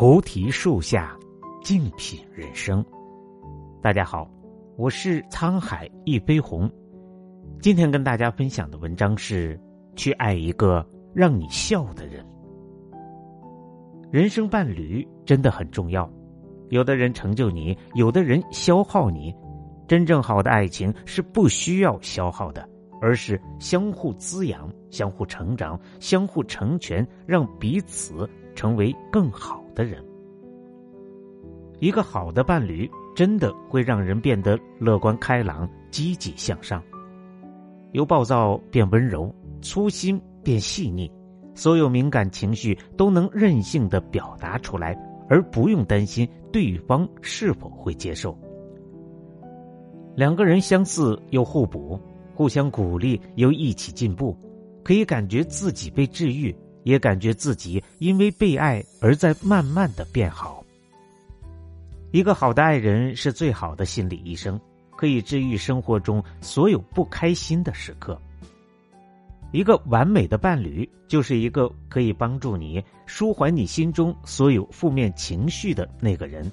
菩提树下，静品人生。大家好，我是沧海一杯红。今天跟大家分享的文章是：去爱一个让你笑的人。人生伴侣真的很重要，有的人成就你，有的人消耗你。真正好的爱情是不需要消耗的。而是相互滋养、相互成长、相互成全，让彼此成为更好的人。一个好的伴侣，真的会让人变得乐观开朗、积极向上，由暴躁变温柔，粗心变细腻，所有敏感情绪都能任性的表达出来，而不用担心对方是否会接受。两个人相似又互补。互相鼓励，又一起进步，可以感觉自己被治愈，也感觉自己因为被爱而在慢慢的变好。一个好的爱人是最好的心理医生，可以治愈生活中所有不开心的时刻。一个完美的伴侣就是一个可以帮助你舒缓你心中所有负面情绪的那个人，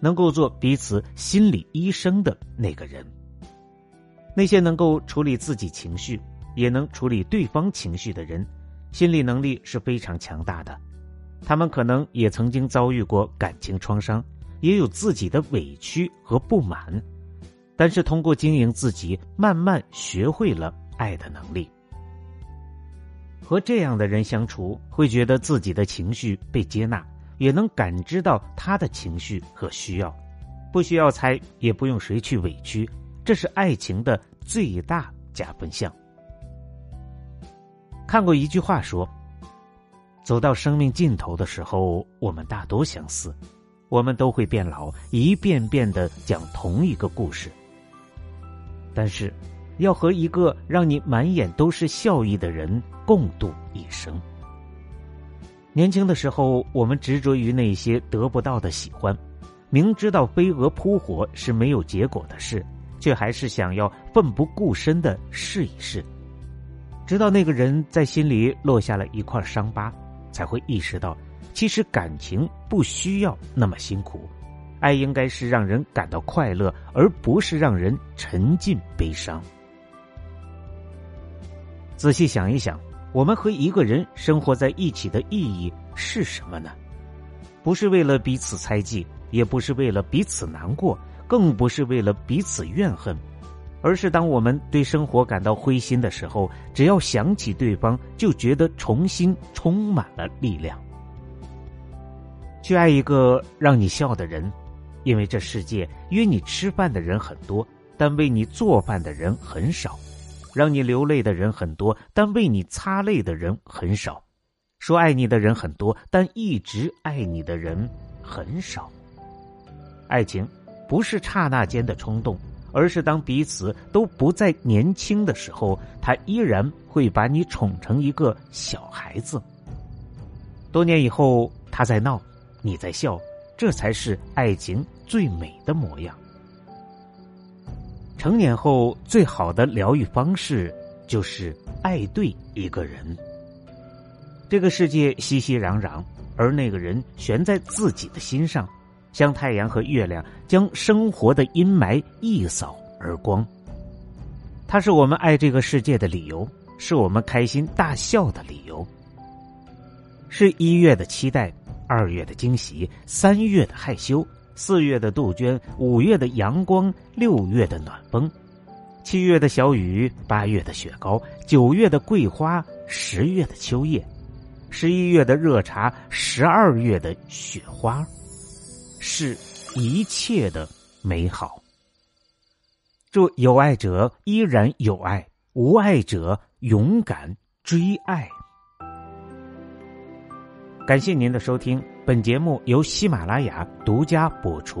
能够做彼此心理医生的那个人。那些能够处理自己情绪，也能处理对方情绪的人，心理能力是非常强大的。他们可能也曾经遭遇过感情创伤，也有自己的委屈和不满，但是通过经营自己，慢慢学会了爱的能力。和这样的人相处，会觉得自己的情绪被接纳，也能感知到他的情绪和需要，不需要猜，也不用谁去委屈。这是爱情的最大加分项。看过一句话说：“走到生命尽头的时候，我们大多相似，我们都会变老，一遍遍的讲同一个故事。但是，要和一个让你满眼都是笑意的人共度一生。年轻的时候，我们执着于那些得不到的喜欢，明知道飞蛾扑火是没有结果的事。”却还是想要奋不顾身的试一试，直到那个人在心里落下了一块伤疤，才会意识到，其实感情不需要那么辛苦，爱应该是让人感到快乐，而不是让人沉浸悲伤。仔细想一想，我们和一个人生活在一起的意义是什么呢？不是为了彼此猜忌，也不是为了彼此难过。更不是为了彼此怨恨，而是当我们对生活感到灰心的时候，只要想起对方，就觉得重新充满了力量。去爱一个让你笑的人，因为这世界约你吃饭的人很多，但为你做饭的人很少；让你流泪的人很多，但为你擦泪的人很少；说爱你的人很多，但一直爱你的人很少。爱情。不是刹那间的冲动，而是当彼此都不再年轻的时候，他依然会把你宠成一个小孩子。多年以后，他在闹，你在笑，这才是爱情最美的模样。成年后，最好的疗愈方式就是爱对一个人。这个世界熙熙攘攘，而那个人悬在自己的心上。像太阳和月亮，将生活的阴霾一扫而光。它是我们爱这个世界的理由，是我们开心大笑的理由。是一月的期待，二月的惊喜，三月的害羞，四月的杜鹃，五月的阳光，六月的暖风，七月的小雨，八月的雪糕，九月的桂花，十月的秋叶，十一月的热茶，十二月的雪花。是一切的美好。祝有爱者依然有爱，无爱者勇敢追爱。感谢您的收听，本节目由喜马拉雅独家播出。